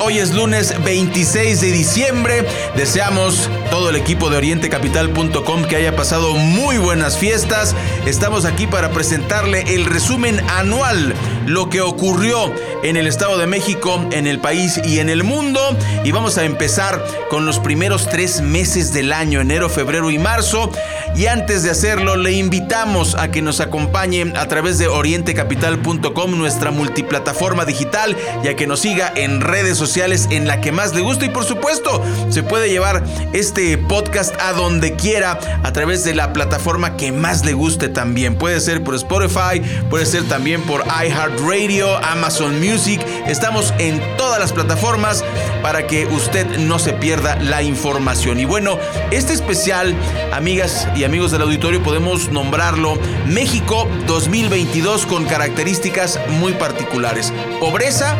Hoy es lunes 26 de diciembre. Deseamos todo el equipo de orientecapital.com que haya pasado muy buenas fiestas. Estamos aquí para presentarle el resumen anual, lo que ocurrió en el Estado de México, en el país y en el mundo. Y vamos a empezar con los primeros tres meses del año, enero, febrero y marzo. Y antes de hacerlo, le invitamos a que nos acompañe a través de orientecapital.com, nuestra multiplataforma digital, y a que nos siga en redes sociales en la que más le gusta. Y por supuesto, se puede llevar este podcast a donde quiera a través de la plataforma que más le guste también. Puede ser por Spotify, puede ser también por iHeartRadio, Amazon Music. Estamos en todas las plataformas para que usted no se pierda la información. Y bueno, este especial, amigas y amigos del auditorio, podemos nombrarlo México 2022 con características muy particulares. Pobreza,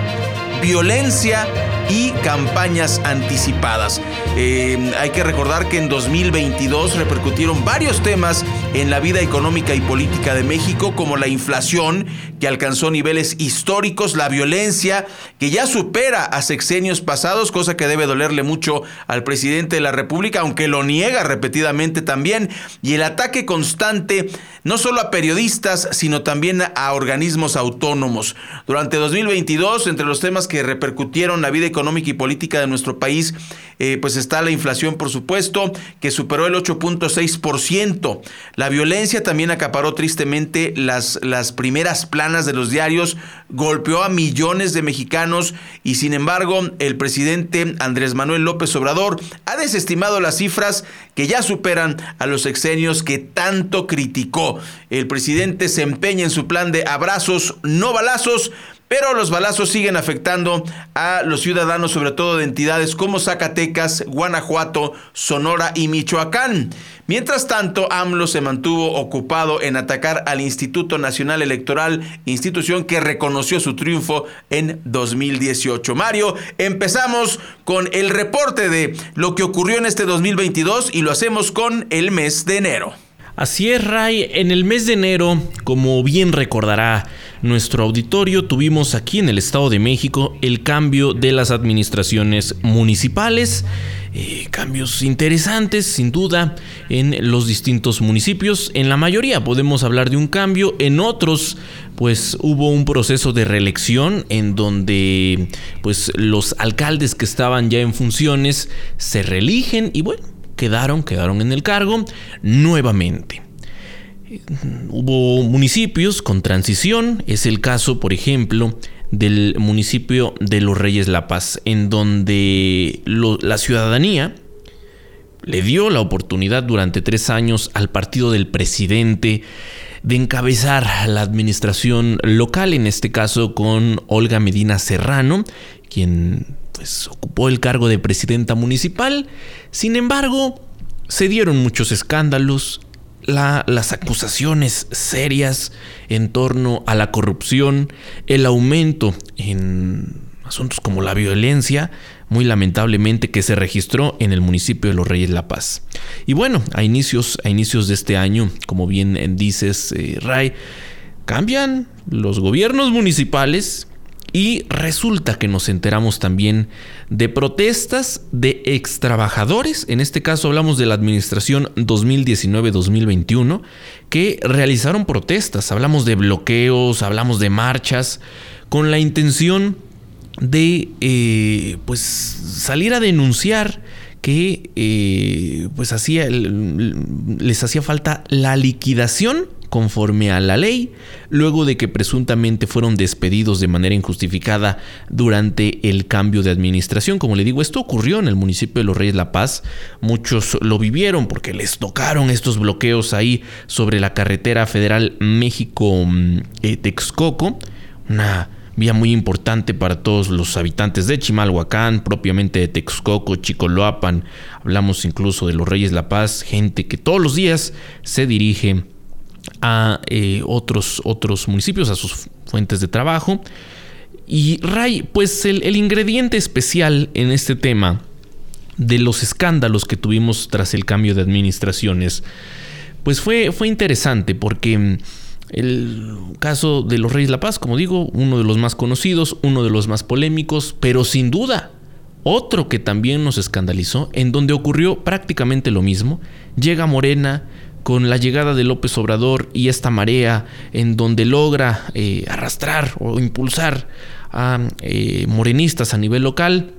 violencia y campañas anticipadas. Eh, hay que recordar que en 2022 repercutieron varios temas en la vida económica y política de México, como la inflación, que alcanzó niveles históricos, la violencia, que ya supera a sexenios pasados, cosa que debe dolerle mucho al presidente de la República, aunque lo niega repetidamente también, y el ataque constante no solo a periodistas, sino también a organismos autónomos. Durante 2022, entre los temas que repercutieron la vida económica y política de nuestro país, eh, pues está la inflación, por supuesto, que superó el 8.6%. La violencia también acaparó tristemente las, las primeras planas de los diarios, golpeó a millones de mexicanos y sin embargo el presidente Andrés Manuel López Obrador ha desestimado las cifras que ya superan a los exenios que tanto criticó. El presidente se empeña en su plan de abrazos, no balazos, pero los balazos siguen afectando a los ciudadanos, sobre todo de entidades como Zacatecas, Guanajuato, Sonora y Michoacán. Mientras tanto, AMLO se mantuvo ocupado en atacar al Instituto Nacional Electoral, institución que reconoció su triunfo en 2018. Mario, empezamos con el reporte de lo que ocurrió en este 2022 y lo hacemos con el mes de enero. Así es, Ray. En el mes de enero, como bien recordará nuestro auditorio, tuvimos aquí en el Estado de México el cambio de las administraciones municipales. Eh, cambios interesantes, sin duda, en los distintos municipios. En la mayoría podemos hablar de un cambio, en otros pues hubo un proceso de reelección en donde pues los alcaldes que estaban ya en funciones se reeligen y bueno, quedaron, quedaron en el cargo nuevamente. Hubo municipios con transición, es el caso, por ejemplo, del municipio de Los Reyes La Paz, en donde la ciudadanía le dio la oportunidad durante tres años al partido del presidente de encabezar la administración local, en este caso con Olga Medina Serrano, quien pues ocupó el cargo de presidenta municipal. Sin embargo, se dieron muchos escándalos, las acusaciones serias en torno a la corrupción, el aumento en asuntos como la violencia, muy lamentablemente que se registró en el municipio de Los Reyes La Paz. Y bueno, a inicios, a inicios de este año, como bien dices, eh, Ray, cambian los gobiernos municipales y resulta que nos enteramos también de protestas de ex trabajadores, en este caso hablamos de la administración 2019-2021, que realizaron protestas, hablamos de bloqueos, hablamos de marchas, con la intención de eh, pues salir a denunciar que eh, pues hacía, les hacía falta la liquidación conforme a la ley, luego de que presuntamente fueron despedidos de manera injustificada durante el cambio de administración. Como le digo, esto ocurrió en el municipio de Los Reyes La Paz. Muchos lo vivieron porque les tocaron estos bloqueos ahí sobre la carretera federal México-Texcoco. Una vía muy importante para todos los habitantes de Chimalhuacán, propiamente de Texcoco, Chicoloapan. Hablamos incluso de los Reyes La Paz, gente que todos los días se dirige a eh, otros, otros municipios, a sus fuentes de trabajo. Y Ray, pues el, ingrediente especial en este tema de los escándalos que tuvimos tras el cambio de administraciones, pues fue, fue interesante porque mm, el caso de los Reyes La Paz, como digo, uno de los más conocidos, uno de los más polémicos, pero sin duda otro que también nos escandalizó, en donde ocurrió prácticamente lo mismo, llega Morena, con la llegada de López Obrador y esta marea en donde logra eh, arrastrar o impulsar a eh, morenistas a nivel local.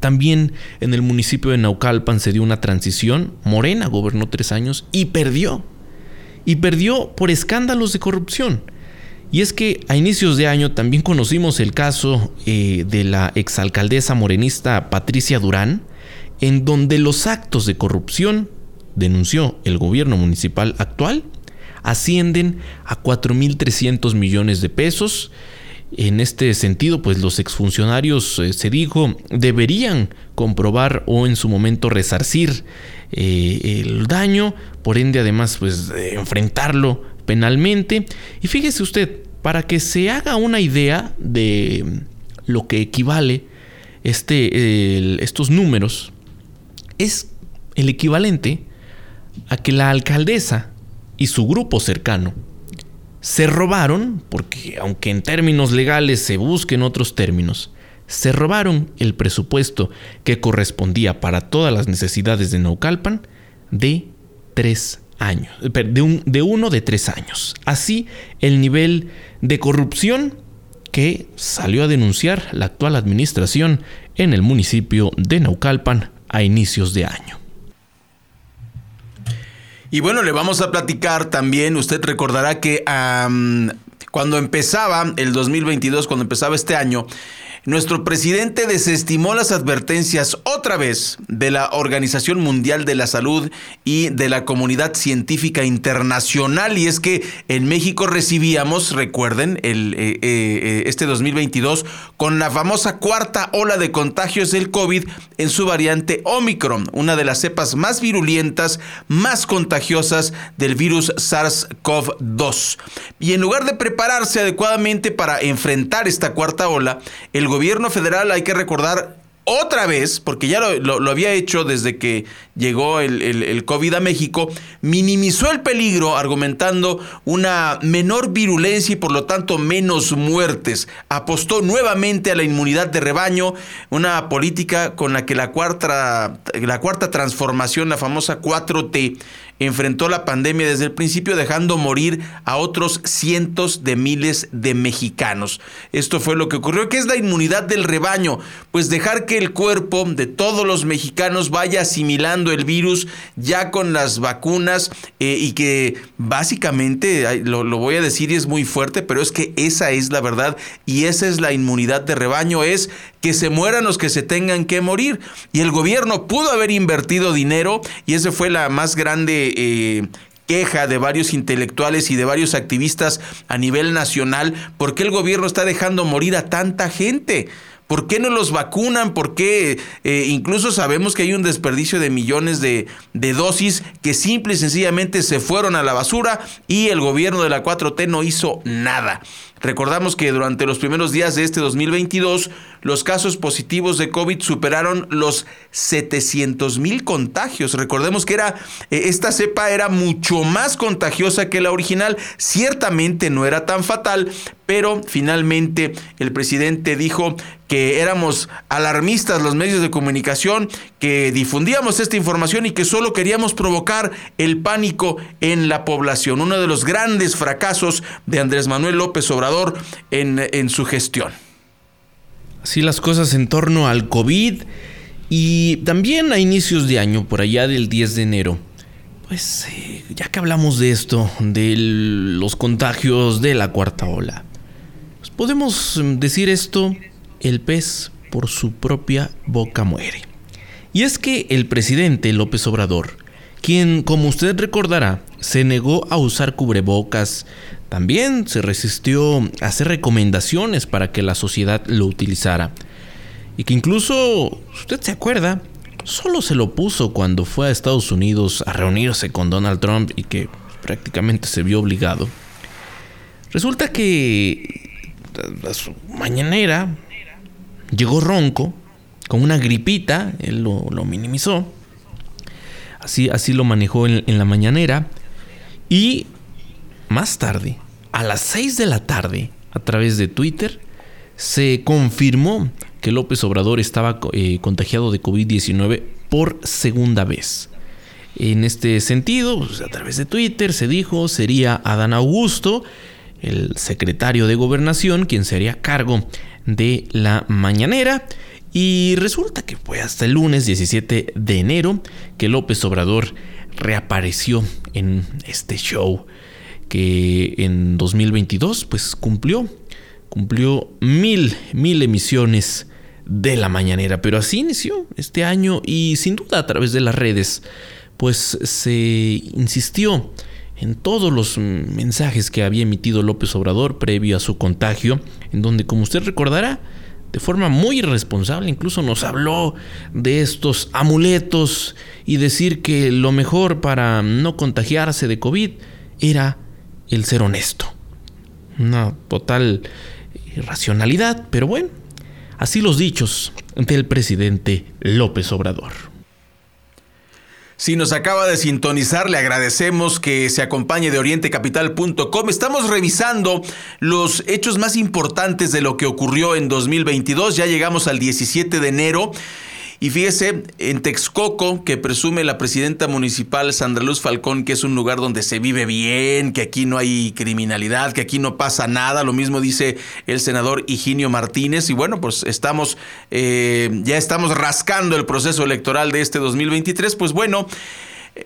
También en el municipio de Naucalpan se dio una transición. Morena gobernó tres años y perdió. Y perdió por escándalos de corrupción. Y es que a inicios de año también conocimos el caso eh, de la exalcaldesa morenista Patricia Durán, en donde los actos de corrupción denunció el gobierno municipal actual, ascienden a 4.300 millones de pesos. En este sentido, pues los exfuncionarios, eh, se dijo, deberían comprobar o en su momento resarcir eh, el daño, por ende además pues enfrentarlo penalmente. Y fíjese usted, para que se haga una idea de lo que equivale este, estos números, es el equivalente a que la alcaldesa y su grupo cercano se robaron, porque aunque en términos legales se busquen otros términos, se robaron el presupuesto que correspondía para todas las necesidades de Naucalpan de tres años, de, de uno de tres años. Así, el nivel de corrupción que salió a denunciar la actual administración en el municipio de Naucalpan a inicios de año. Y bueno, le vamos a platicar también, usted recordará que cuando empezaba el 2022, cuando empezaba este año, nuestro presidente desestimó las advertencias otra vez de la Organización Mundial de la Salud y de la comunidad científica internacional. Y es que en México recibíamos, recuerden, el, eh, eh, este 2022 con la famosa cuarta ola de contagios del COVID en su variante Omicron, una de las cepas más virulentas, más contagiosas del virus SARS-CoV-2. Y en lugar de prepararse adecuadamente para enfrentar esta cuarta ola, el gobierno federal, hay que recordar otra vez, porque ya lo, había hecho desde que llegó el, el, COVID a México, minimizó el peligro argumentando una menor virulencia y por lo tanto menos muertes. Apostó nuevamente a la inmunidad de rebaño, una política con la que la cuarta, la cuarta transformación, la famosa 4T, enfrentó la pandemia desde el principio dejando morir a otros cientos de miles de mexicanos. Esto fue lo que ocurrió. ¿Qué es la inmunidad del rebaño? Pues dejar que el cuerpo de todos los mexicanos vaya asimilando el virus ya con las vacunas eh, y que básicamente, lo, lo voy a decir y es muy fuerte, pero es que esa es la verdad y esa es la inmunidad de rebaño, es que se mueran los que se tengan que morir. Y el gobierno pudo haber invertido dinero y esa fue la más grande eh, queja de varios intelectuales y de varios activistas a nivel nacional, ¿por qué el gobierno está dejando morir a tanta gente? ¿Por qué no los vacunan? ¿Por qué eh, incluso sabemos que hay un desperdicio de millones de, de, dosis que simple y sencillamente se fueron a la basura y el gobierno de la 4T no hizo nada? Recordamos que durante los primeros días de este 2022, los casos positivos de COVID superaron los 700 mil contagios. Recordemos que era, eh, esta cepa era mucho más contagiosa que la original. Ciertamente no era tan fatal, pero finalmente el presidente dijo que éramos alarmistas los medios de comunicación, que difundíamos esta información y que solo queríamos provocar el pánico en la población. Uno de los grandes fracasos de Andrés Manuel López Obrador en, su gestión. Así las cosas en torno al COVID y también a inicios de año, por allá del 10 de enero. Pues eh, ya que hablamos de esto, de los contagios de la cuarta ola, pues podemos mm, decir esto, el pez por su propia boca muere. Y es que el presidente López Obrador quien, como usted recordará, se negó a usar cubrebocas, también se resistió a hacer recomendaciones para que la sociedad lo utilizara. Y que incluso, usted se acuerda, solo se lo puso cuando fue a Estados Unidos a reunirse con Donald Trump y que prácticamente se vio obligado. Resulta que a su mañanera llegó ronco, con una gripita, él lo, minimizó Así, así lo manejó en, la mañanera. Y más tarde, a las 6 de la tarde, a través de Twitter, se confirmó que López Obrador estaba eh, contagiado de COVID-19 por segunda vez. En este sentido, pues, a través de Twitter se dijo sería Adán Augusto, el secretario de gobernación, quien sería cargo de la mañanera. Y resulta que fue hasta el lunes 17 de enero que López Obrador reapareció en este show que en 2022 pues cumplió, cumplió mil, mil emisiones de la mañanera, pero así inició este año y sin duda a través de las redes pues se insistió en todos los mensajes que había emitido López Obrador previo a su contagio, en donde como usted recordará, de forma muy irresponsable, incluso nos habló de estos amuletos y decir que lo mejor para no contagiarse de COVID era el ser honesto. Una total irracionalidad, pero bueno, así los dichos del presidente López Obrador. Si nos acaba de sintonizar, le agradecemos que se acompañe de orientecapital.com. Estamos revisando los hechos más importantes de lo que ocurrió en 2022. Ya llegamos al 17 de enero y fíjese, en Texcoco, que presume la presidenta municipal Sandra Luz Falcón, que es un lugar donde se vive bien, que aquí no hay criminalidad, que aquí no pasa nada, lo mismo dice el senador Higinio Martínez. Y bueno, pues estamos, eh, ya estamos rascando el proceso electoral de este 2023. Pues bueno.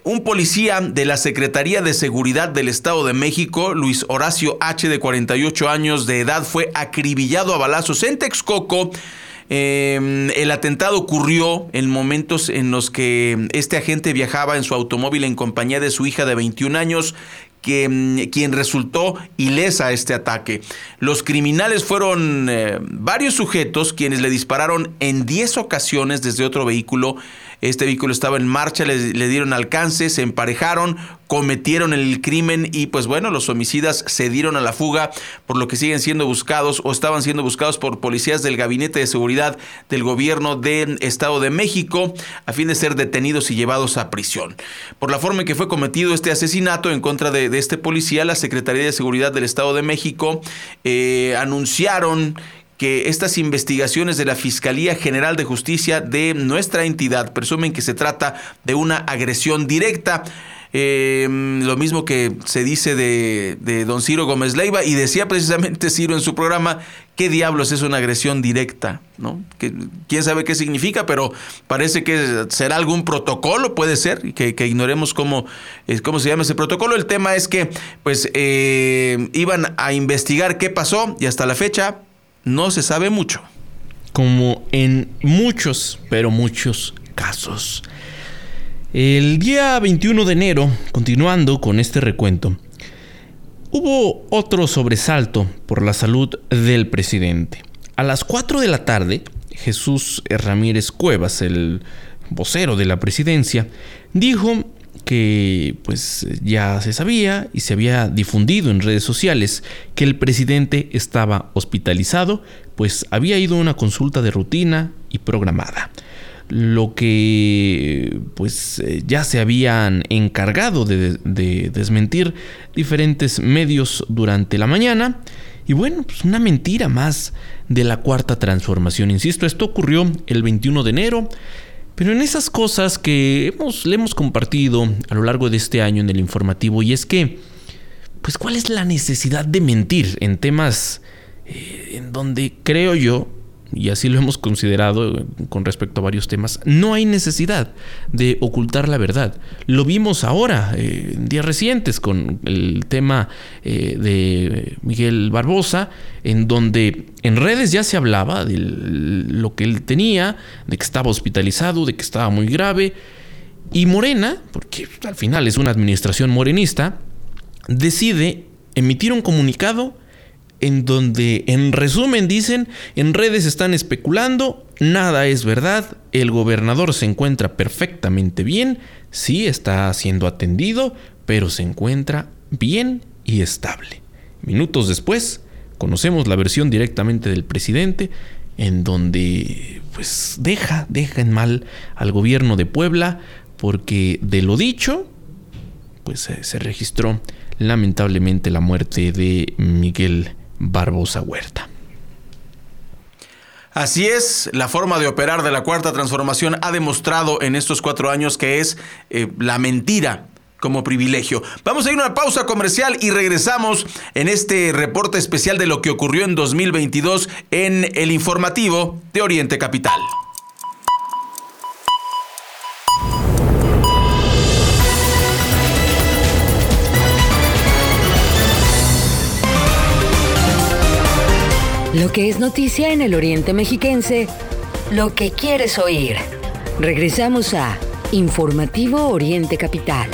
Un policía de la Secretaría de Seguridad del Estado de México, Luis Horacio H., de 48 años de edad, fue acribillado a balazos en Texcoco Em, el atentado ocurrió en momentos en los que este agente viajaba en su automóvil en compañía de su hija de 21 años, que, mm, quien resultó ilesa a este ataque. Los criminales fueron eh, varios sujetos quienes le dispararon en 10 ocasiones desde otro vehículo este vehículo estaba en marcha, le, dieron alcance, se emparejaron, cometieron el crimen y pues bueno, los homicidas se dieron a la fuga, por lo que siguen siendo buscados o estaban siendo buscados por policías del Gabinete de Seguridad del Gobierno del Estado de México a fin de ser detenidos y llevados a prisión. Por la forma en que fue cometido este asesinato en contra de, este policía, la Secretaría de Seguridad del Estado de México eh, anunciaron que estas investigaciones de la Fiscalía General de Justicia de nuestra entidad presumen que se trata de una agresión directa. Em, lo mismo que se dice de, don Ciro Gómez Leiva y decía precisamente Ciro en su programa, ¿qué diablos es una agresión directa? ¿No? Que, ¿Quién sabe qué significa? Pero parece que será algún protocolo, puede ser, que, que ignoremos cómo, cómo se llama ese protocolo. El tema es que pues eh, iban a investigar qué pasó y hasta la fecha no se sabe mucho. Como en muchos, pero muchos casos. El día 21 de enero, continuando con este recuento, hubo otro sobresalto por la salud del presidente. A las 4 de la tarde, Jesús Ramírez Cuevas, el vocero de la presidencia, dijo que pues ya se sabía y se había difundido en redes sociales que el presidente estaba hospitalizado, pues había ido a una consulta de rutina y programada. Lo que pues ya se habían encargado de, desmentir diferentes medios durante la mañana. Y bueno, pues una mentira más de la cuarta transformación. Insisto, esto ocurrió el 21 de enero. Pero en esas cosas que hemos, le hemos compartido a lo largo de este año en el informativo, y es que, pues, ¿cuál es la necesidad de mentir en temas eh, en donde creo yo y así lo hemos considerado eh, con respecto a varios temas, no hay necesidad de ocultar la verdad. Lo vimos ahora, eh, en días recientes, con el tema eh, de Miguel Barbosa, en donde en redes ya se hablaba de lo que él tenía, de que estaba hospitalizado, de que estaba muy grave. Y Morena, porque al final es una administración morenista, decide emitir un comunicado en donde en resumen dicen, en redes están especulando, nada es verdad, el gobernador se encuentra perfectamente bien, sí está siendo atendido, pero se encuentra bien y estable. Minutos después, conocemos la versión directamente del presidente, en donde pues deja, deja en mal al gobierno de Puebla, porque de lo dicho, pues se registró lamentablemente la muerte de Miguel Barbosa Huerta. Así es, la forma de operar de la cuarta transformación ha demostrado en estos cuatro años que es eh, la mentira como privilegio. Vamos a ir a una pausa comercial y regresamos en este reporte especial de lo que ocurrió en 2022 en el informativo de Oriente Capital. Lo que es noticia en el Oriente Mexiquense, lo que quieres oír. Regresamos a Informativo Oriente Capital.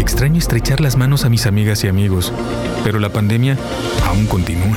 Extraño estrechar las manos a mis amigas y amigos, pero la pandemia aún continúa.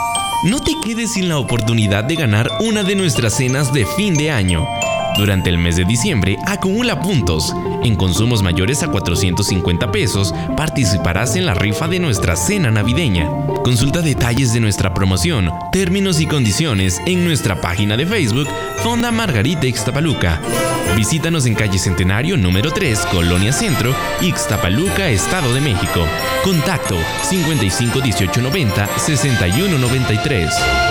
No te quedes sin la oportunidad de ganar una de nuestras cenas de fin de año. Durante el mes de diciembre acumula puntos. En consumos mayores a 450 pesos participarás en la rifa de nuestra cena navideña. Consulta detalles de nuestra promoción, términos y condiciones en nuestra página de Facebook Fonda Margarita Ixtapaluca. Visítanos en calle Centenario número 3, Colonia Centro, Ixtapaluca, Estado de México. Contacto 55 18 90 61 93.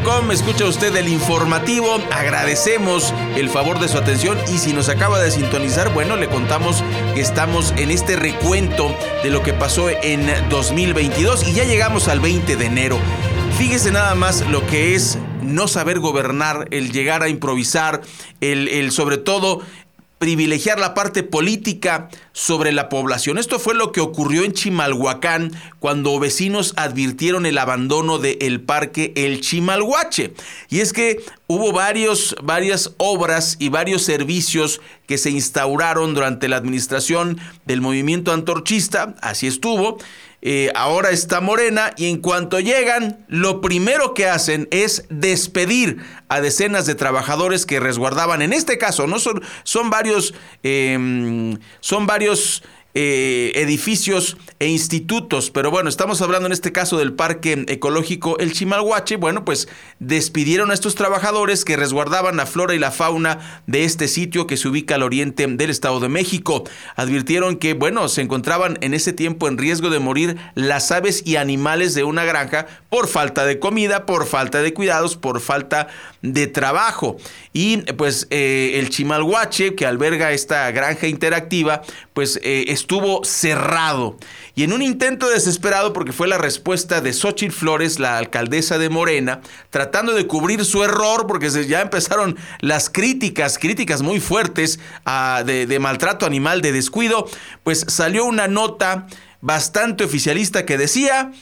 orientecapital.com. Escucha usted el informativo. Agradecemos el favor de su atención y si nos acaba de sintonizar, bueno, le contamos que estamos en este recuento de lo que pasó en 2022 y ya llegamos al 20 de enero. Fíjese nada más lo que es no saber gobernar, el llegar a improvisar, el, el sobre todo privilegiar la parte política sobre la población. Esto fue lo que ocurrió en Chimalhuacán cuando vecinos advirtieron el abandono del parque El Chimalhuache. Y es que hubo varios, varias obras y varios servicios que se instauraron durante la administración del movimiento antorchista, así estuvo, eh, ahora está Morena y en cuanto llegan, lo primero que hacen es despedir a decenas de trabajadores que resguardaban, en este caso, no son, son varios, em, son varios eh, edificios e institutos, pero bueno, estamos hablando en este caso del Parque Ecológico El Chimalhuache, bueno, pues despidieron a estos trabajadores que resguardaban la flora y la fauna de este sitio que se ubica al oriente del Estado de México. Advirtieron que, bueno, se encontraban en ese tiempo en riesgo de morir las aves y animales de una granja por falta de comida, por falta de cuidados, por falta de trabajo. Y pues eh, el Chimalhuache, que alberga esta granja interactiva, pues eh, estuvo cerrado. Y en un intento desesperado, porque fue la respuesta de Xochitl Flores, la alcaldesa de Morena, tratando de cubrir su error, porque ya empezaron las críticas, críticas muy fuertes ah, de, de maltrato animal, de descuido, pues salió una nota bastante oficialista que decía,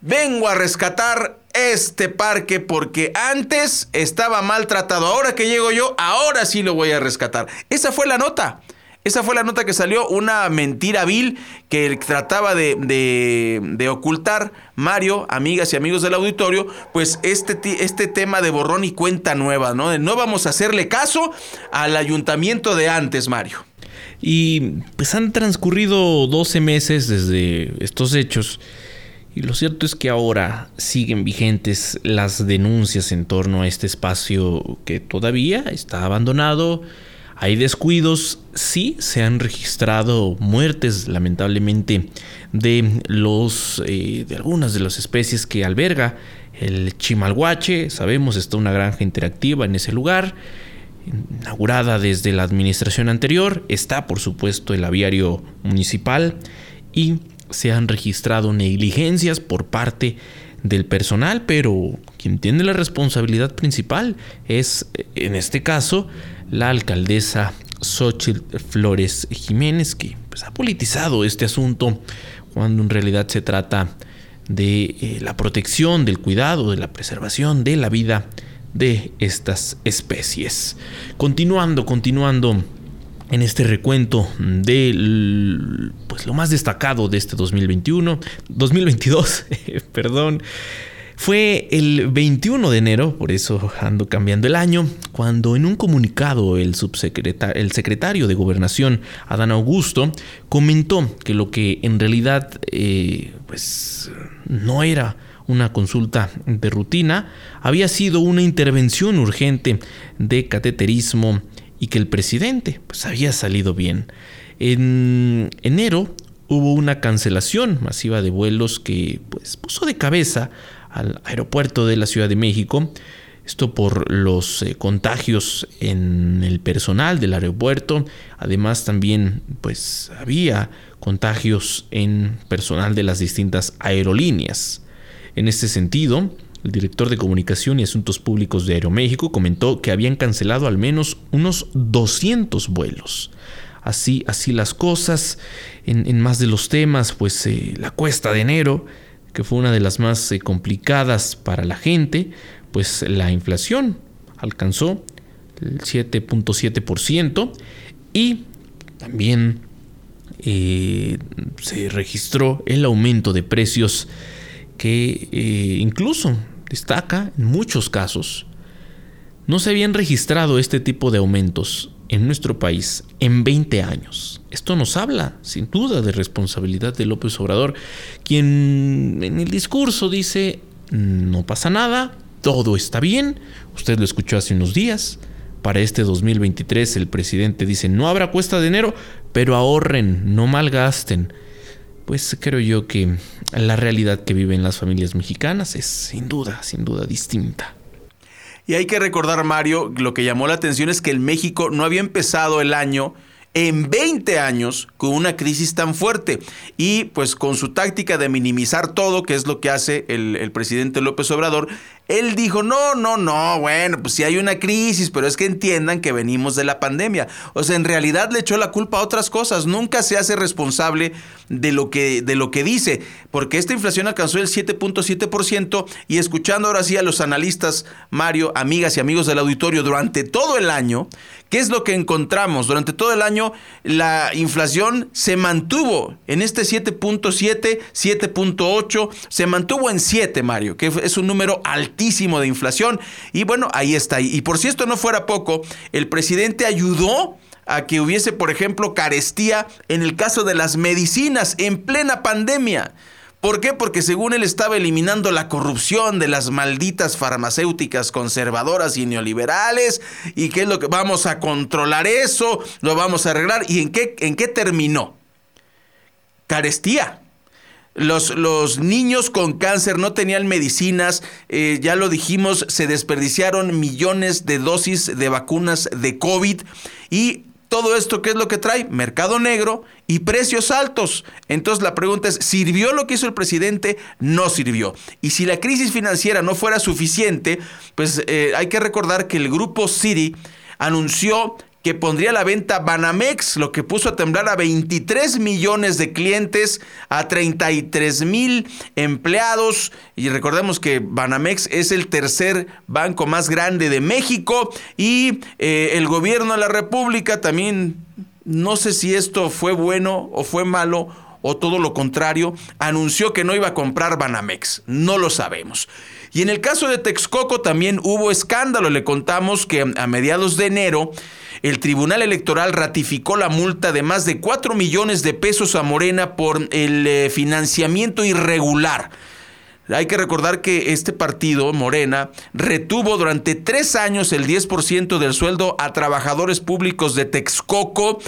vengo a rescatar este parque porque antes estaba maltratado. Ahora que llego yo, ahora sí lo voy a rescatar. Esa fue la nota. Esa fue la nota que salió, una mentira vil que trataba de, ocultar Mario, amigas y amigos del auditorio, pues este, este tema de borrón y cuenta nueva, ¿no? De no vamos a hacerle caso al ayuntamiento de antes, Mario. Y pues han transcurrido 12 meses desde estos hechos y lo cierto es que ahora siguen vigentes las denuncias en torno a este espacio que todavía está abandonado. Hay descuidos, sí se han registrado muertes lamentablemente de los eh, de algunas de las especies que alberga el chimalhuache. Sabemos está una granja interactiva en ese lugar inaugurada desde la administración anterior. Está por supuesto el aviario municipal y se han registrado negligencias por parte del personal, pero quien tiene la responsabilidad principal es, en este caso, la alcaldesa Xochitl Flores Jiménez, que pues, ha politizado este asunto cuando en realidad se trata de eh, la protección, del cuidado, de la preservación de la vida de estas especies. Continuando, continuando en este recuento de pues, lo más destacado de este 2021, 2022, perdón. Fue el 21 de enero, por eso ando cambiando el año, cuando en un comunicado el, subsecretario, el secretario de Gobernación, Adán Augusto, comentó que lo que en realidad eh, pues, no era una consulta de rutina, había sido una intervención urgente de cateterismo y que el presidente pues había salido bien. En enero hubo una cancelación masiva de vuelos que pues puso de cabeza al aeropuerto de la Ciudad de México. Esto por los eh, contagios en el personal del aeropuerto. Además también pues había contagios en personal de las distintas aerolíneas. En este sentido, el director de Comunicación y Asuntos Públicos de Aeroméxico comentó que habían cancelado al menos unos 200 vuelos. Así, así las cosas. En, más de los temas, pues eh, la cuesta de enero, que fue una de las más eh, complicadas para la gente, pues la inflación alcanzó el 7.7% y también eh, se registró el aumento de precios que eh, incluso destaca en muchos casos, no se habían registrado este tipo de aumentos en nuestro país en 20 años. Esto nos habla, sin duda, de responsabilidad de López Obrador, quien en el discurso dice, no pasa nada, todo está bien, usted lo escuchó hace unos días, para este 2023 el presidente dice, no habrá cuesta de enero, pero ahorren, no malgasten. pues creo yo que la realidad que viven las familias mexicanas es sin duda, sin duda distinta. Y hay que recordar, Mario, lo que llamó la atención es que el México no había empezado el año en 20 años con una crisis tan fuerte. Y pues con su táctica de minimizar todo, que es lo que hace el, el presidente López Obrador, él dijo, no, no, no, bueno, pues sí hay una crisis, pero es que entiendan que venimos de la pandemia. O sea, en realidad le echó la culpa a otras cosas, nunca se hace responsable de lo que, de lo que dice, porque esta inflación alcanzó el 7.7% y escuchando ahora sí a los analistas, Mario, amigas y amigos del auditorio, durante todo el año, ¿qué es lo que encontramos? Durante todo el año la inflación se mantuvo en este 7.7, 7.8, se mantuvo en 7, Mario, que es un número alto de inflación. Y bueno, ahí está. Y por si esto no fuera poco, el presidente ayudó a que hubiese, por ejemplo, carestía en el caso de las medicinas en plena pandemia. ¿Por qué? Porque según él estaba eliminando la corrupción de las malditas farmacéuticas conservadoras y neoliberales y qué es lo que vamos a controlar eso, lo vamos a arreglar y en qué en qué terminó? Carestía. Los, niños con cáncer no tenían medicinas, eh, ya lo dijimos, se desperdiciaron millones de dosis de vacunas de COVID y todo esto, ¿qué es lo que trae? Mercado negro y precios altos. Entonces la pregunta es, ¿sirvió lo que hizo el presidente? No sirvió. Y si la crisis financiera no fuera suficiente, pues eh, hay que recordar que el grupo Citi anunció que pondría a la venta Banamex, lo que puso a temblar a 23 millones de clientes, a 33 mil empleados. Y recordemos que Banamex es el tercer banco más grande de México y eh, el gobierno de la República también, no sé si esto fue bueno o fue malo o todo lo contrario, anunció que no iba a comprar Banamex. No lo sabemos. Y en el caso de Texcoco también hubo escándalo. Le contamos que a mediados de enero el Tribunal Electoral ratificó la multa de más de 4 millones de pesos a Morena por el eh, financiamiento irregular. Hay que recordar que este partido, Morena, retuvo durante tres años el 10% del sueldo a trabajadores públicos de Texcoco,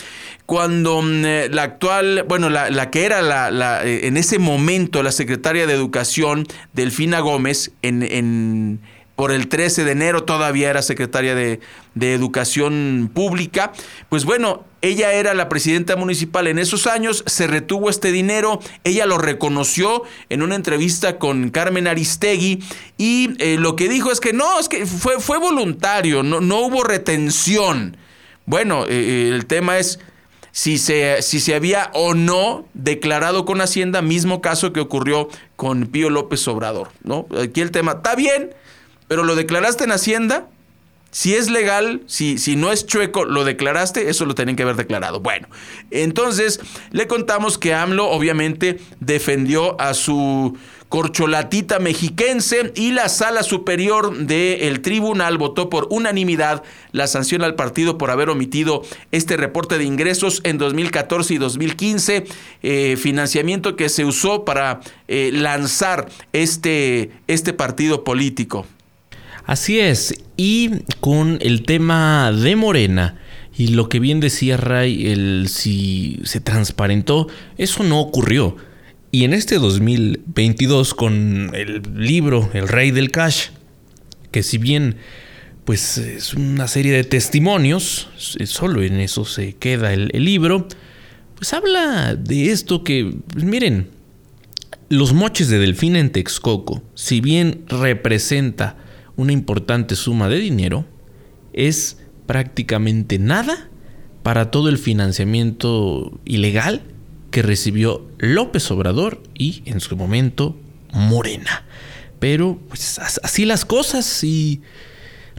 cuando mm, eh, la actual, bueno, la, que era la, eh, en ese momento la secretaria de Educación, Delfina Gómez, en, en por el 13 de enero todavía era secretaria de, Educación Pública. Pues bueno, ella era la presidenta municipal en esos años, se retuvo este dinero, ella lo reconoció en una entrevista con Carmen Aristegui y eh, lo que dijo es que no, es que fue, fue voluntario, no, no hubo retención. Bueno, eh, eh, el tema es si se, si se había o no declarado con Hacienda, mismo caso que ocurrió con Pío López Obrador. ¿no? Aquí el tema, está bien, pero lo declaraste en Hacienda. Si es legal, si, si no es chueco, lo declaraste, eso lo tenían que haber declarado. Bueno, entonces le contamos que AMLO obviamente defendió a su corcholatita mexiquense y la sala superior del tribunal votó por unanimidad la sanción al partido por haber omitido este reporte de ingresos en 2014 y 2015, eh, financiamiento que se usó para eh, lanzar este, este partido político. Así es, y con el tema de Morena, y lo que bien decía Ray, el si se transparentó, eso no ocurrió. Y en este 2022, con el libro El Rey del Cash, que si bien pues es una serie de testimonios, solo en eso se queda el, libro, pues habla de esto que, pues miren, los moches de Delfín en Texcoco, si bien representa una importante suma de dinero, es prácticamente nada para todo el financiamiento ilegal que recibió López Obrador y en su momento Morena. Pero pues así las cosas y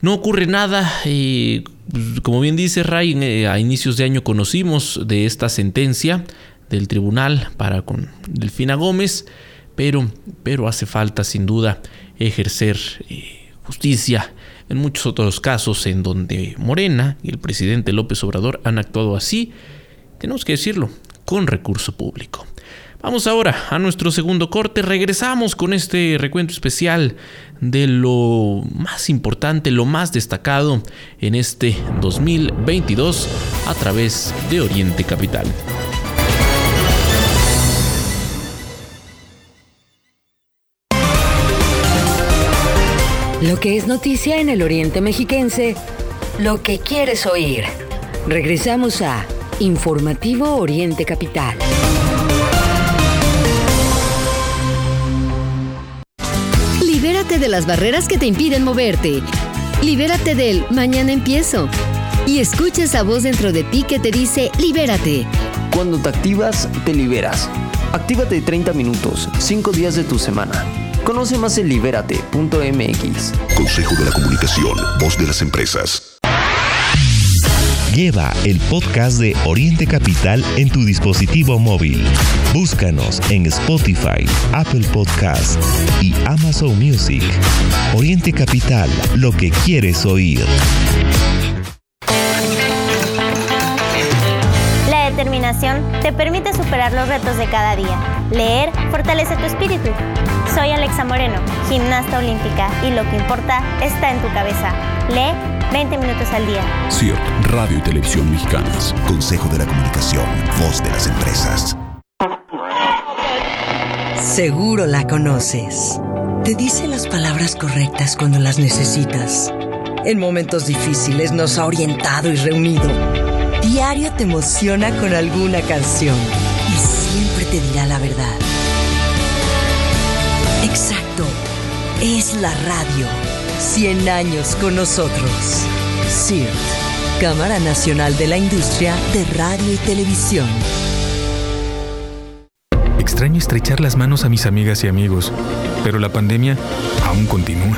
no ocurre nada. Y, pues, como bien dice Ray, eh, a inicios de año conocimos de esta sentencia del tribunal para con Delfina Gómez, pero, pero hace falta sin duda ejercer eh, justicia. En muchos otros casos en donde Morena y el presidente López Obrador han actuado así, tenemos que decirlo, con recurso público. Vamos ahora a nuestro segundo corte. Regresamos con este recuento especial de lo más importante, lo más destacado en este 2022 a través de Oriente Capital. Lo que es noticia en el Oriente Mexiquense, lo que quieres oír. Regresamos a Informativo Oriente Capital. Libérate de las barreras que te impiden moverte. Libérate del mañana empiezo. Y escucha esa voz dentro de ti que te dice libérate. Cuando te activas, te liberas. Actívate 30 minutos, 5 días de tu semana. Conoce más en libérate.mx. Consejo de la Comunicación, voz de las empresas. Lleva el podcast de Oriente Capital en tu dispositivo móvil. Búscanos en Spotify, Apple Podcast y Amazon Music. Oriente Capital, lo que quieres oír. La determinación te permite superar los retos de cada día. Leer fortalece tu espíritu. Soy Alexa Moreno, gimnasta olímpica, y lo que importa está en tu cabeza. Lee 20 minutos al día. CIRT, Radio y Televisión Mexicanas. Consejo de la Comunicación, voz de las empresas. Seguro la conoces. Te dice las palabras correctas cuando las necesitas. En momentos difíciles nos ha orientado y reunido. Diario te emociona con alguna canción y siempre te dirá la verdad. Exacto, es la radio. 100 años con nosotros. CIRT, Cámara Nacional de la Industria de Radio y Televisión. Extraño estrechar las manos a mis amigas y amigos, pero la pandemia aún continúa.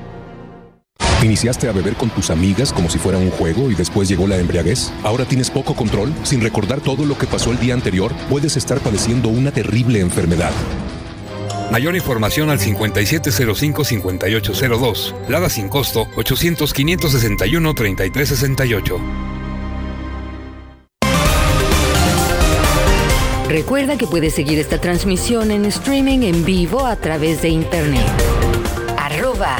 ¿Iniciaste a beber con tus amigas como si fuera un juego y después llegó la embriaguez? ¿Ahora tienes poco control? Sin recordar todo lo que pasó el día anterior, puedes estar padeciendo una terrible enfermedad. Mayor información al 5705-5802. Lada sin costo 800-561-3368. Recuerda que puedes seguir esta transmisión en streaming en vivo a través de internet. Arroba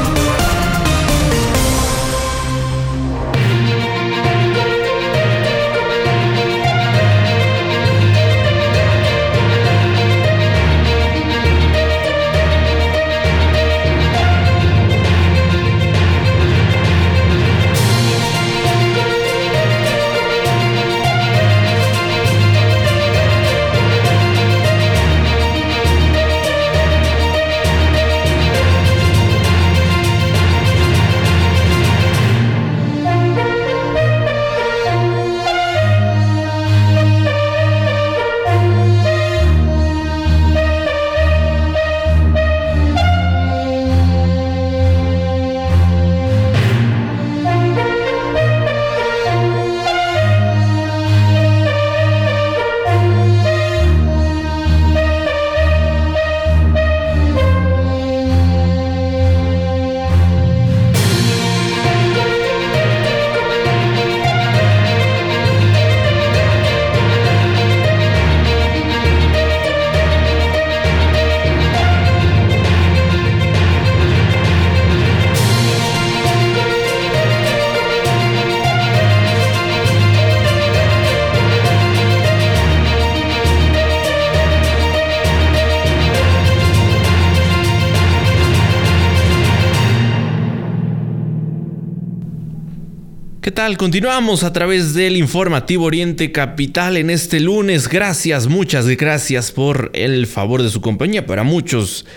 Continuamos a través del informativo Oriente Capital en este lunes. Gracias, muchas gracias por el favor de su compañía. Para muchos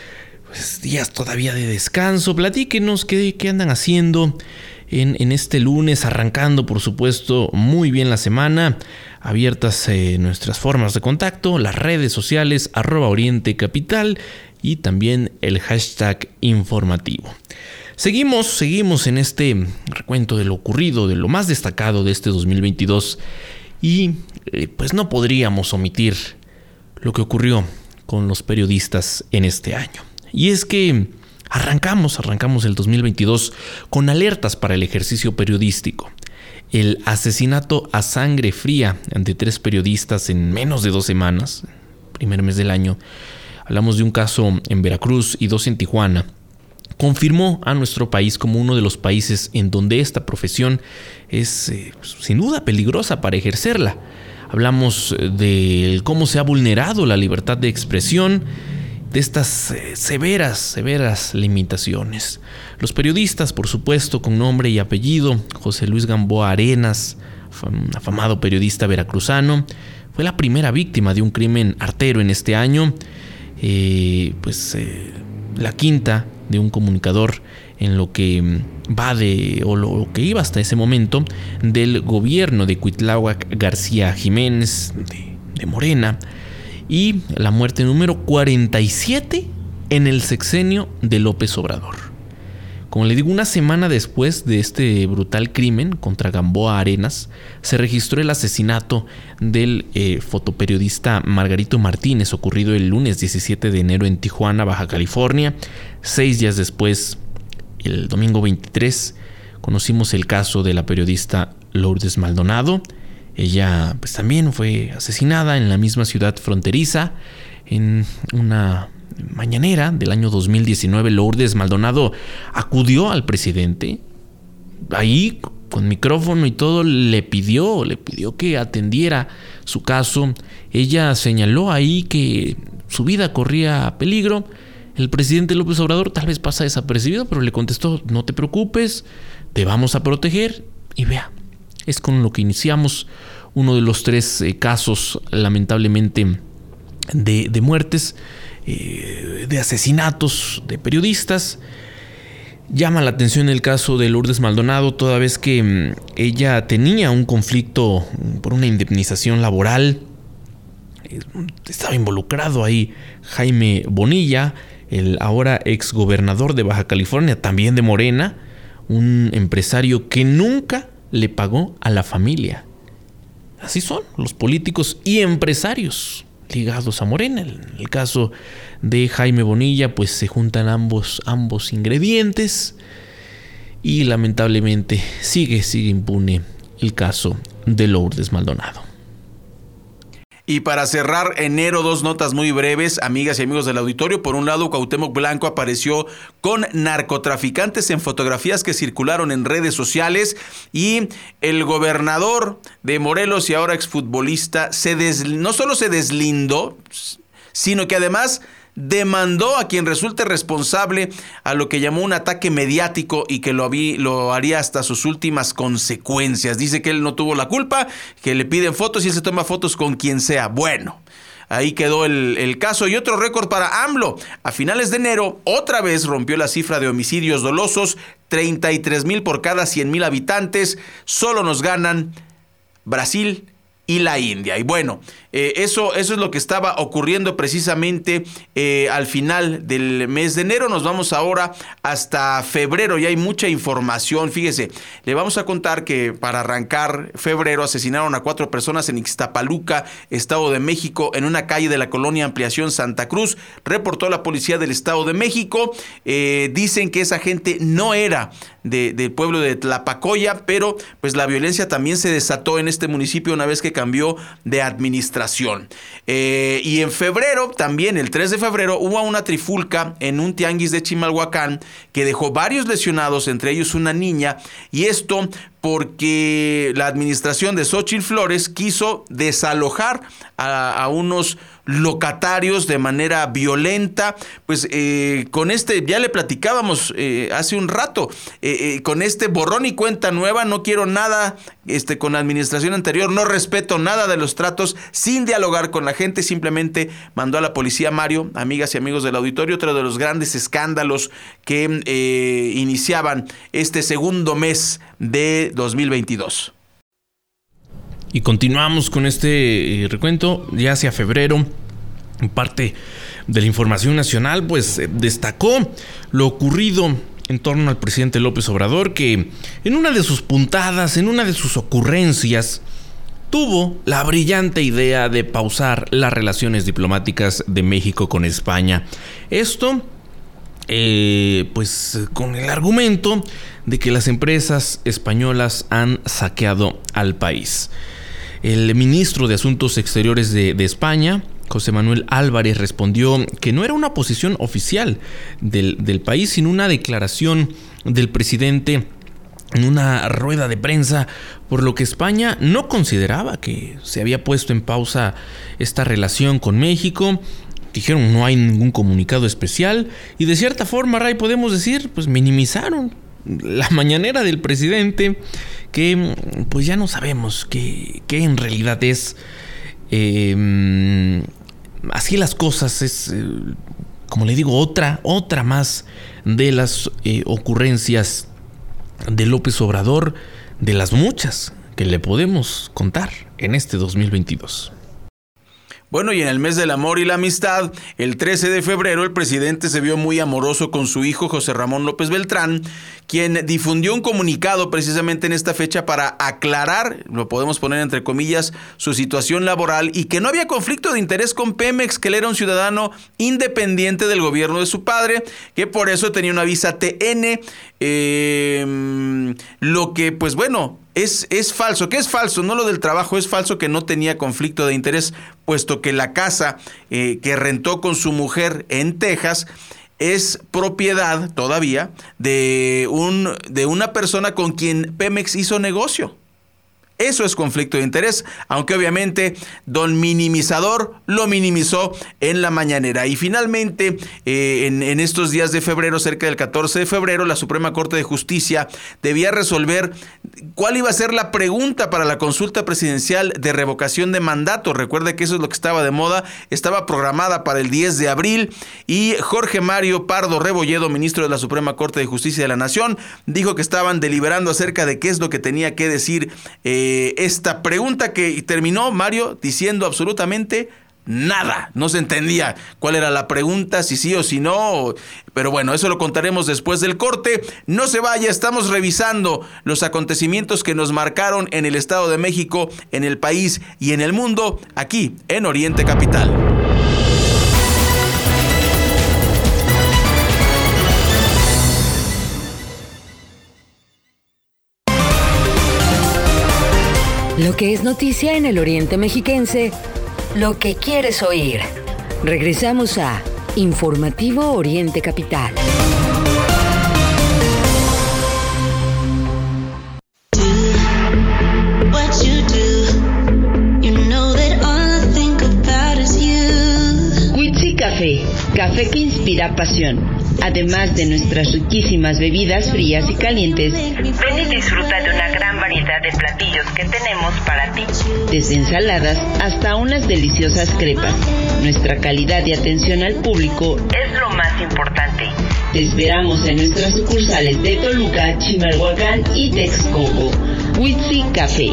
pues, días todavía de descanso. Platíquenos qué, qué andan haciendo en, en, este lunes, arrancando por supuesto muy bien la semana. Abiertas eh, nuestras formas de contacto, las redes sociales, arroba Oriente Capital y también el hashtag informativo. Seguimos, seguimos en este recuento de lo ocurrido, de lo más destacado de este 2022 y eh, pues no podríamos omitir lo que ocurrió con los periodistas en este año. Y es que Arrancamos, arrancamos el 2022 con alertas para el ejercicio periodístico. El asesinato a sangre fría de tres periodistas en menos de dos semanas, primer mes del año. Hablamos de un caso en Veracruz y dos en Tijuana confirmó a nuestro país como uno de los países en donde esta profesión es eh, sin duda peligrosa para ejercerla. Hablamos eh, de cómo se ha vulnerado la libertad de expresión, de estas eh, severas, severas limitaciones. Los periodistas, por supuesto, con nombre y apellido, José Luis Gamboa Arenas, afamado periodista veracruzano, fue la primera víctima de un crimen artero en este año. pues la quinta de un comunicador en lo que mm, va de, o lo que iba hasta ese momento, del gobierno de Cuitláhuac García Jiménez de, de Morena, y la muerte número 47 en el sexenio de López Obrador. Como le digo, una semana después de este brutal crimen contra Gamboa Arenas, se registró el asesinato del eh, fotoperiodista Margarito Martínez, ocurrido el lunes 17 de enero en Tijuana, Baja California. Seis días después, el domingo 23, conocimos el caso de la periodista Lourdes Maldonado. Ella pues, también fue asesinada en la misma ciudad fronteriza, en una mañanera del año 2019, Lourdes Maldonado acudió al presidente, ahí con micrófono y todo, le pidió, le pidió que atendiera su caso. Ella señaló ahí que su vida corría peligro. El presidente López Obrador tal vez pasa desapercibido, pero le contestó, no te preocupes, te vamos a proteger. Y vea, es con lo que iniciamos uno de los tres eh, casos, lamentablemente, de, de muertes eh, de asesinatos de periodistas. Llama la atención el caso de Lourdes Maldonado, toda vez que mm, ella tenía un conflicto por una indemnización laboral. Eh, estaba involucrado ahí Jaime Bonilla, el ahora ex gobernador de Baja California, también de Morena, un empresario que nunca le pagó a la familia. Así son los políticos y empresarios ligados a Morena. En el caso de Jaime Bonilla, pues se juntan ambos, ambos ingredientes y lamentablemente sigue, sigue impune el caso de Lourdes Maldonado. Y para cerrar enero, dos notas muy breves, amigas y amigos del auditorio. Por un lado, Cuauhtémoc Blanco apareció con narcotraficantes en fotografías que circularon en redes sociales y el gobernador de Morelos y ahora exfutbolista se no solo se deslindó, sino que además demandó a quien resulte responsable a lo que llamó un ataque mediático y que lo, haría hasta sus últimas consecuencias. Dice que él no tuvo la culpa, que le piden fotos y él se toma fotos con quien sea. Bueno. Ahí quedó el, el, caso. Y otro récord para AMLO. A finales de enero, otra vez rompió la cifra de homicidios dolosos, 33 mil por cada 100 mil habitantes. Solo nos ganan Brasil y la India. Y bueno, eh, eso, eso es lo que estaba ocurriendo precisamente eh, al final del mes de enero. Nos vamos ahora hasta febrero y hay mucha información. Fíjese, le vamos a contar que para arrancar febrero asesinaron a cuatro personas en Ixtapaluca, Estado de México, en una calle de la colonia Ampliación Santa Cruz. Reportó la policía del Estado de México. Eh, dicen que esa gente no era del pueblo de Tlapacoya, pero pues la violencia también se desató en este municipio una vez que cambió de administración eh, y en febrero, también el 3 de febrero, hubo una trifulca en un tianguis de Chimalhuacán que dejó varios lesionados, entre ellos una niña, y esto porque la administración de Xochitl Flores quiso desalojar a, unos locatarios de manera violenta. Pues eh, con este, ya le platicábamos eh, hace un rato, eh, con este borrón y cuenta nueva, no quiero nada este, con la administración anterior, no respeto nada de los tratos, sin dialogar con la gente, simplemente mandó a la policía Mario, amigas y amigos del auditorio, otro de los grandes escándalos que iniciaban este segundo mes de 2022. Y continuamos con este eh, recuento ya hacia febrero. Parte de la información nacional, pues eh, destacó lo ocurrido en torno al presidente López Obrador, que en una de sus puntadas, en una de sus ocurrencias, tuvo la brillante idea de pausar las relaciones diplomáticas de México con España. Esto eh, pues con el argumento de que las empresas españolas han saqueado al país. El ministro de Asuntos Exteriores de, España, José Manuel Álvarez, respondió que no era una posición oficial del, del país, sino una declaración del presidente en una rueda de prensa, por lo que España no consideraba que se había puesto en pausa esta relación con México dijeron no hay ningún comunicado especial y de cierta forma, Ray, podemos decir, pues minimizaron la mañanera del presidente que pues ya no sabemos qué, en realidad es. Em, así las cosas es, eh, como le digo, otra, otra más de las eh, ocurrencias de López Obrador, de las muchas que le podemos contar en este 2022. Bueno, y en el mes del amor y la amistad, el 13 de febrero, el presidente se vio muy amoroso con su hijo José Ramón López Beltrán, quien difundió un comunicado precisamente en esta fecha para aclarar, lo podemos poner entre comillas, su situación laboral y que no había conflicto de interés con Pemex, que él era un ciudadano independiente del gobierno de su padre, que por eso tenía una visa TN, eh, lo que pues bueno, es, es falso. ¿Qué es falso? No lo del trabajo, es falso que no tenía conflicto de interés, puesto que la casa eh, que rentó con su mujer en Texas es propiedad todavía de, un, de una persona con quien Pemex hizo negocio. Eso es conflicto de interés, aunque obviamente don minimizador lo minimizó en la mañanera. Y finalmente, eh, en, estos días de febrero, cerca del 14 de febrero, la Suprema Corte de Justicia debía resolver cuál iba a ser la pregunta para la consulta presidencial de revocación de mandato. Recuerde que eso es lo que estaba de moda, estaba programada para el 10 de abril y Jorge Mario Pardo Rebolledo, ministro de la Suprema Corte de Justicia de la Nación, dijo que estaban deliberando acerca de qué es lo que tenía que decir. Eh, eh, esta pregunta que terminó Mario diciendo absolutamente nada. No se entendía cuál era la pregunta, si sí o si no. Pero bueno, eso lo contaremos después del corte. No se vaya, estamos revisando los acontecimientos que nos marcaron en el Estado de México, en el país y en el mundo, aquí en Oriente Capital. Lo que es noticia en el Oriente Mexiquense, lo que quieres oír. Regresamos a Informativo Oriente Capital. Café, café que inspira pasión Además de nuestras riquísimas bebidas frías y calientes, ven y disfruta de una gran variedad de platillos que tenemos para ti. Desde ensaladas hasta unas deliciosas crepas. Nuestra calidad y atención al público es lo más importante. Te esperamos en nuestras sucursales de Toluca, Chimalhuacán y Texcoco. Witsi Café.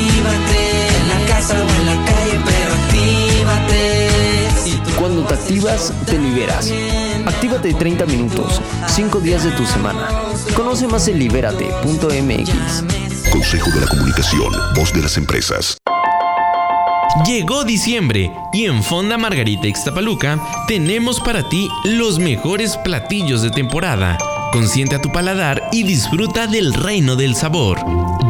activas, te liberas. Actívate 30 minutos, 5 días de tu semana. Conoce más en libérate.mx. Consejo de la Comunicación, voz de las empresas. Llegó diciembre y en Fonda Margarita Ixtapaluca tenemos para ti los mejores platillos de temporada Consiente a tu paladar y disfruta del reino del sabor.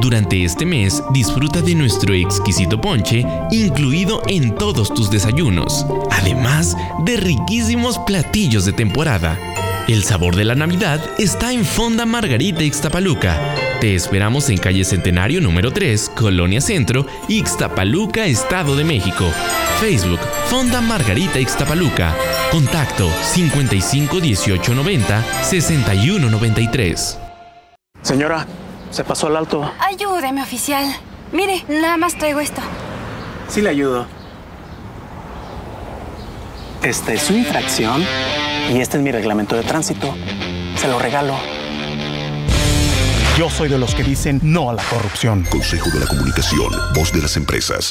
Durante este mes, disfruta de nuestro exquisito ponche, incluido en todos tus desayunos, además de riquísimos platillos de temporada. El sabor de la Navidad está en Fonda Margarita Ixtapaluca. Te esperamos en calle Centenario número 3, Colonia Centro, Ixtapaluca, Estado de México. Facebook, Fonda Margarita Ixtapaluca. Contacto 55 18 90 61 93. Señora, se pasó al alto. Ayúdeme, oficial. Mire, nada más traigo esto. Sí le ayudo. Esta es su infracción y este es mi reglamento de tránsito. Se lo regalo. Yo soy de los que dicen no a la corrupción. Consejo de la Comunicación, voz de las empresas.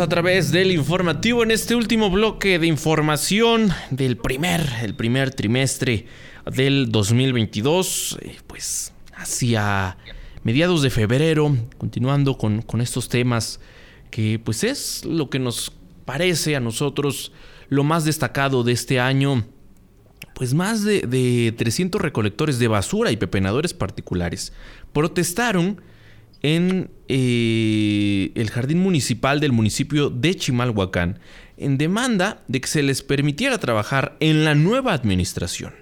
A través del informativo en este último bloque de información del primer, el primer trimestre del 2022, eh, pues hacia mediados de febrero, continuando con, con estos temas que pues es lo que nos parece a nosotros lo más destacado de este año. Pues más de, de, 300 recolectores de basura y pepenadores particulares protestaron en eh, el jardín municipal del municipio de Chimalhuacán en demanda de que se les permitiera trabajar en la nueva administración.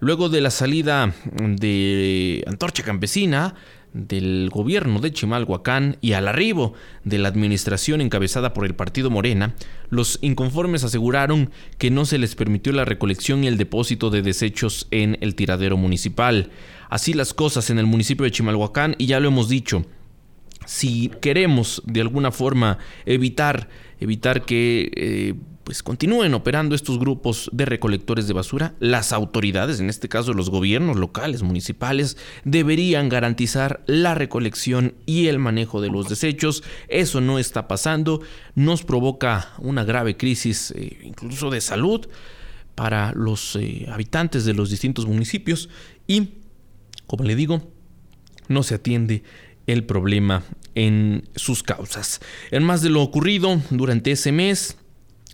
Luego de la salida de Antorcha Campesina, del gobierno de Chimalhuacán y al arribo de la administración encabezada por el partido Morena, los inconformes aseguraron que no se les permitió la recolección y el depósito de desechos en el tiradero municipal. Así las cosas en el municipio de Chimalhuacán y ya lo hemos dicho, si queremos de alguna forma evitar, evitar que eh, pues continúen operando estos grupos de recolectores de basura, las autoridades, en este caso los gobiernos locales, municipales, deberían garantizar la recolección y el manejo de los desechos. Eso no está pasando, nos provoca una grave crisis eh, incluso de salud para los eh, habitantes de los distintos municipios y, como le digo, no se atiende el problema en sus causas. En más de lo ocurrido durante ese mes,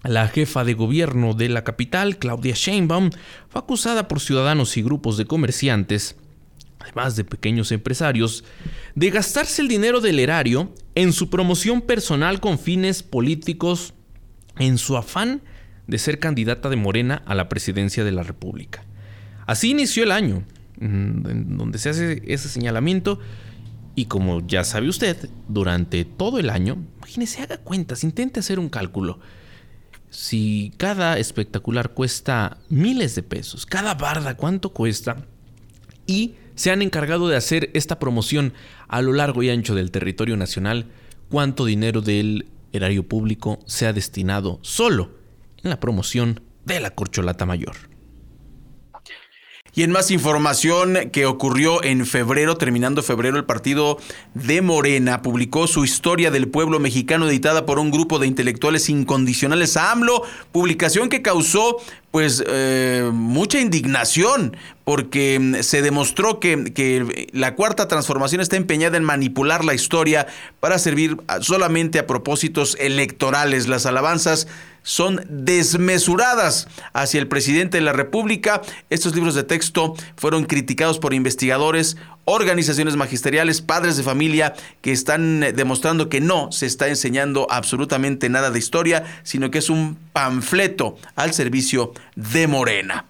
la jefa de gobierno de la capital, Claudia Sheinbaum, fue acusada por ciudadanos y grupos de comerciantes, además de pequeños empresarios, de gastarse el dinero del erario en su promoción personal con fines políticos en su afán de ser candidata de Morena a la presidencia de la República. Así inició el año, mm, en donde se hace ese señalamiento y como ya sabe usted, durante todo el año, imagínese, haga cuentas, intente hacer un cálculo. Si cada espectacular cuesta miles de pesos, cada barda cuánto cuesta, y se han encargado de hacer esta promoción a lo largo y ancho del territorio nacional, cuánto dinero del erario público se ha destinado solo en la promoción de la corcholata mayor. Y en más información que ocurrió en febrero, terminando febrero, el partido de Morena publicó su historia del pueblo mexicano editada por un grupo de intelectuales incondicionales a AMLO, publicación que causó pues eh, mucha indignación porque mm, se demostró que, que, la cuarta transformación está empeñada en manipular la historia para servir solamente a propósitos electorales. Las alabanzas son desmesuradas hacia el presidente de la República. Estos libros de texto fueron criticados por investigadores, organizaciones magisteriales, padres de familia que están demostrando que no se está enseñando absolutamente nada de historia, sino que es un panfleto al servicio de Morena.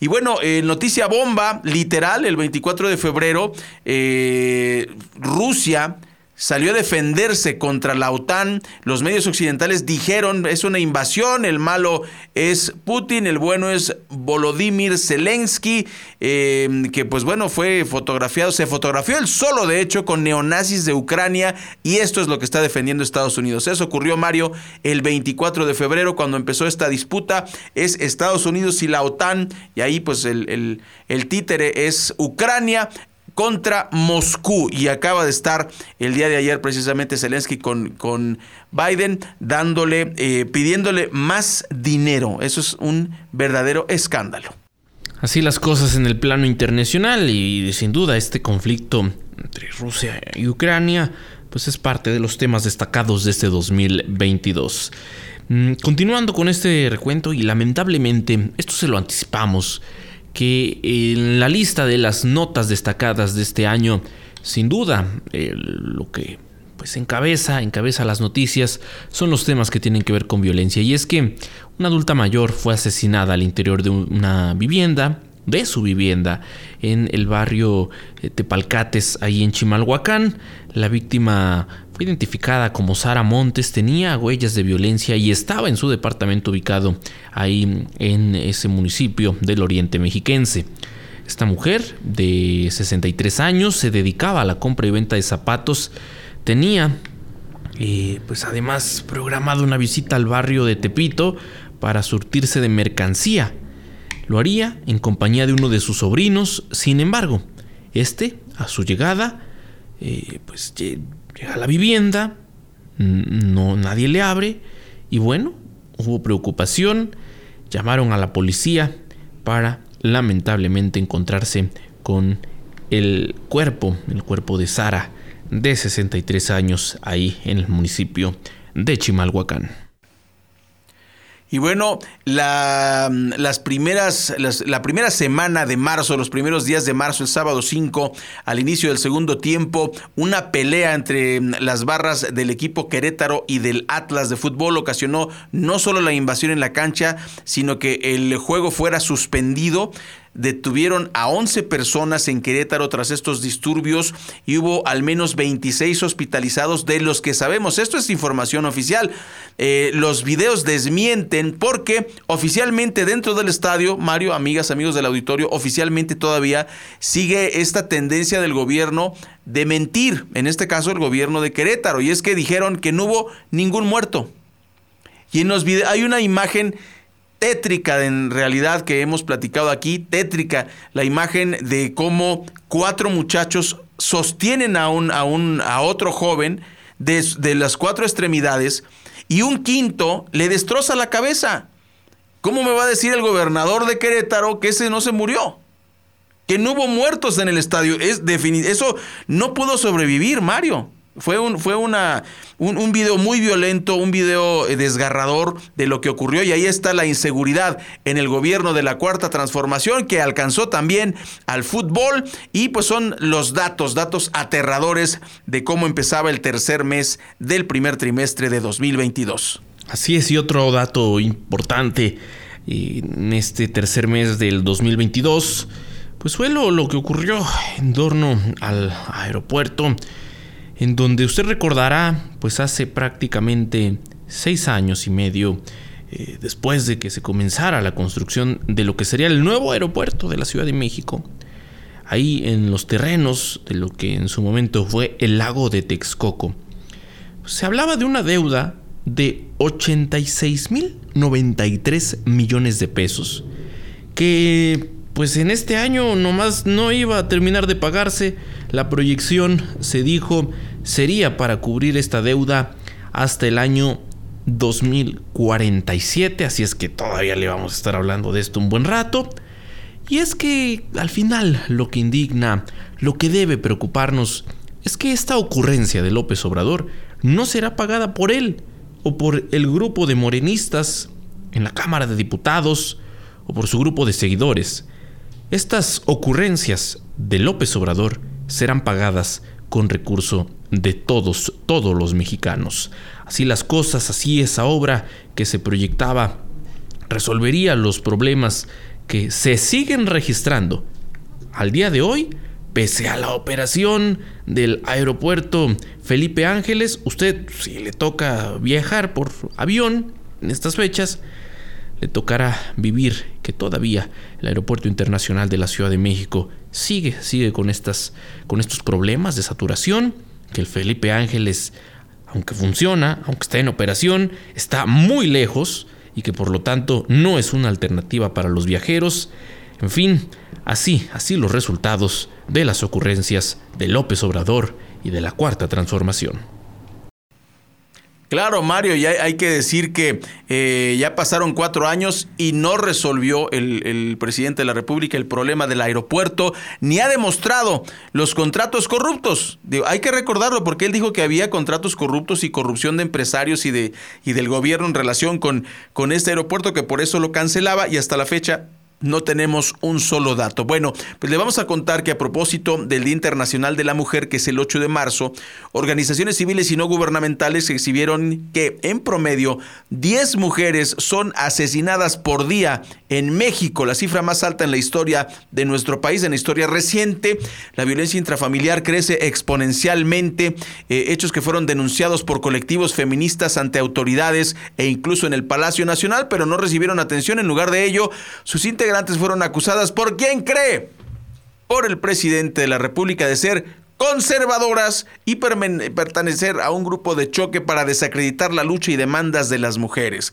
Y bueno, noticia bomba, literal, el 24 de febrero, eh, Rusia salió a defenderse contra la OTAN. Los medios occidentales dijeron es una invasión, el malo es Putin, el bueno es Volodymyr Zelensky, em, que pues bueno fue fotografiado, se fotografió él solo de hecho con neonazis de Ucrania y esto es lo que está defendiendo Estados Unidos. Eso ocurrió Mario el 24 de febrero cuando empezó esta disputa, es Estados Unidos y la OTAN y ahí pues el, el, el títere es Ucrania contra Moscú. Y acaba de estar el día de ayer precisamente Zelensky con, con Biden dándole, eh, pidiéndole más dinero. Eso es un verdadero escándalo. Así las cosas en el plano internacional y sin duda este conflicto entre Rusia y Ucrania pues es parte de los temas destacados de este 2022. Mm, continuando con este recuento y lamentablemente esto se lo anticipamos que en la lista de las notas destacadas de este año, sin duda, lo que pues encabeza, encabeza las noticias son los temas que tienen que ver con violencia. Y es que una adulta mayor fue asesinada al interior de una vivienda, de su vivienda, en el barrio eh, Tepalcates, ahí en Chimalhuacán. La víctima fue identificada como Sara Montes, tenía huellas de violencia y estaba en su departamento ubicado ahí en ese municipio del oriente mexiquense. Esta mujer de 63 años se dedicaba a la compra y venta de zapatos, tenía eh, pues además programado una visita al barrio de Tepito para surtirse de mercancía. Lo haría en compañía de uno de sus sobrinos, sin embargo, este, a su llegada, eh, pues llega a la vivienda, no, nadie le abre y bueno, hubo preocupación, llamaron a la policía para lamentablemente encontrarse con el cuerpo, el cuerpo de Sara, de 63 años, ahí en el municipio de Chimalhuacán. Y bueno, la, las primeras, la primera semana de marzo, los primeros días de marzo, el sábado 5, al inicio del segundo tiempo, una pelea entre las barras del equipo Querétaro y del Atlas de fútbol ocasionó no solo la invasión en la cancha, sino que el juego fuera suspendido detuvieron a 11 personas en Querétaro tras estos disturbios y hubo al menos 26 hospitalizados de los que sabemos. Esto es información oficial. Eh, los videos desmienten porque oficialmente dentro del estadio, Mario, amigas, amigos del auditorio, oficialmente todavía sigue esta tendencia del gobierno de mentir, en este caso el gobierno de Querétaro, y es que dijeron que no hubo ningún muerto. Y en los videos hay una imagen tétrica en realidad que hemos platicado aquí, tétrica, la imagen de cómo cuatro muchachos sostienen a, un, a, un, a otro joven de, de las cuatro extremidades y un quinto le destroza la cabeza. ¿Cómo me va a decir el gobernador de Querétaro que ese no se murió? Que no hubo muertos en el estadio. Es Eso no pudo sobrevivir, Mario. Fue, un, fue una, un, video muy violento, un video eh, desgarrador de lo que ocurrió y ahí está la inseguridad en el gobierno de la Cuarta Transformación que alcanzó también al fútbol y pues son los datos, datos aterradores de cómo empezaba el tercer mes del primer trimestre de 2022. Así es, y otro dato importante eh, en este tercer mes del 2022, pues fue lo, lo que ocurrió en torno al aeropuerto en donde usted recordará, pues hace prácticamente seis años y medio, eh, después de que se comenzara la construcción de lo que sería el nuevo aeropuerto de la Ciudad de México, ahí en los terrenos de lo que en su momento fue el lago de Texcoco, se hablaba de una deuda de 86.093 millones de pesos, que pues en este año nomás no iba a terminar de pagarse. La proyección, se dijo, sería para cubrir esta deuda hasta el año 2047, así es que todavía le vamos a estar hablando de esto un buen rato. Y es que al final lo que indigna, lo que debe preocuparnos, es que esta ocurrencia de López Obrador no será pagada por él o por el grupo de morenistas en la Cámara de Diputados o por su grupo de seguidores. Estas ocurrencias de López Obrador serán pagadas con recurso de todos, todos los mexicanos. Así las cosas, así esa obra que se proyectaba resolvería los problemas que se siguen registrando al día de hoy, pese a la operación del aeropuerto Felipe Ángeles, usted si le toca viajar por avión en estas fechas, le tocará vivir que todavía el aeropuerto internacional de la Ciudad de México sigue, sigue con, estas, con estos problemas de saturación, que el Felipe Ángeles, aunque funciona, aunque está en operación, está muy lejos y que por lo tanto no es una alternativa para los viajeros. En fin, así, así los resultados de las ocurrencias de López Obrador y de la Cuarta Transformación. Claro, Mario, ya hay que decir que eh, ya pasaron cuatro años y no resolvió el, presidente de la República el problema del aeropuerto, ni ha demostrado los contratos corruptos. hay que recordarlo porque él dijo que había contratos corruptos y corrupción de empresarios y, de, y del gobierno en relación con, con este aeropuerto, que por eso lo cancelaba y hasta la fecha no tenemos un solo dato. Bueno, pues le vamos a contar que a propósito del Día Internacional de la Mujer, que es el 8 de marzo, organizaciones civiles y no gubernamentales exhibieron que en promedio 10 mujeres son asesinadas por día en México, la cifra más alta en la historia de nuestro país, en la historia reciente. La violencia intrafamiliar crece exponencialmente, eh, hechos que fueron denunciados por colectivos feministas ante autoridades e incluso en el Palacio Nacional, pero no recibieron atención. En lugar de ello, sus integrantes fueron acusadas por quién cree, por el presidente de la República de ser conservadoras y pertenecer a un grupo de choque para desacreditar la lucha y demandas de las mujeres.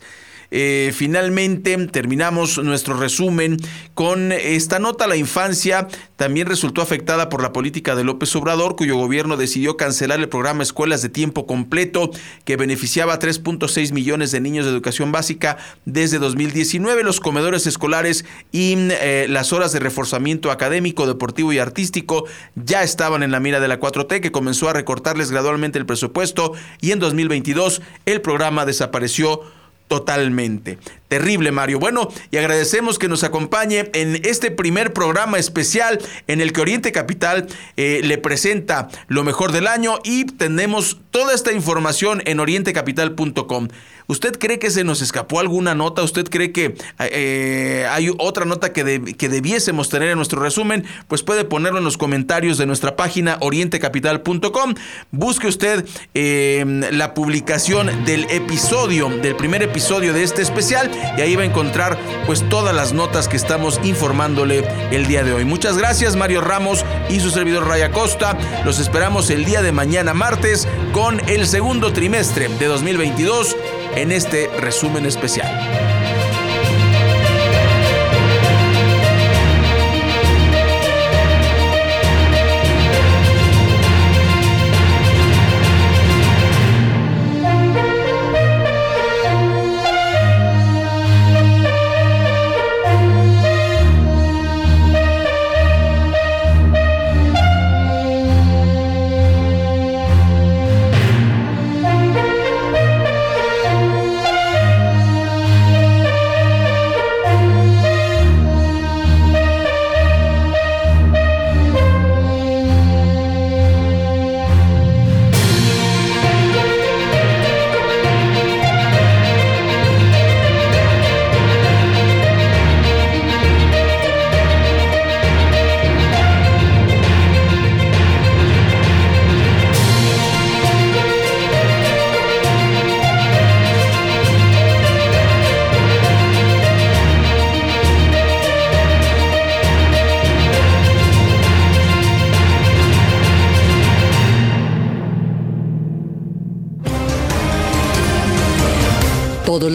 Eh, finalmente terminamos nuestro resumen con esta nota. La infancia también resultó afectada por la política de López Obrador, cuyo gobierno decidió cancelar el programa Escuelas de Tiempo Completo, que beneficiaba a 3.6 millones de niños de educación básica desde 2019. Los comedores escolares y eh, las horas de reforzamiento académico, deportivo y artístico ya estaban en la mira de la 4T, que comenzó a recortarles gradualmente el presupuesto y en 2022 el programa desapareció totalmente. Terrible, Mario. Bueno, y agradecemos que nos acompañe en este primer programa especial en el que Oriente Capital eh, le presenta lo mejor del año y tenemos toda esta información en orientecapital.com. ¿Usted cree que se nos escapó alguna nota? ¿Usted cree que eh, hay otra nota que, que debiésemos tener en nuestro resumen? Pues puede ponerlo en los comentarios de nuestra página orientecapital.com. Busque usted eh, la publicación del episodio, del primer episodio de este especial y ahí va a encontrar pues todas las notas que estamos informándole el día de hoy. Muchas gracias Mario Ramos y su servidor Raya Costa. Los esperamos el día de mañana martes con el segundo trimestre de 2022 en este resumen especial.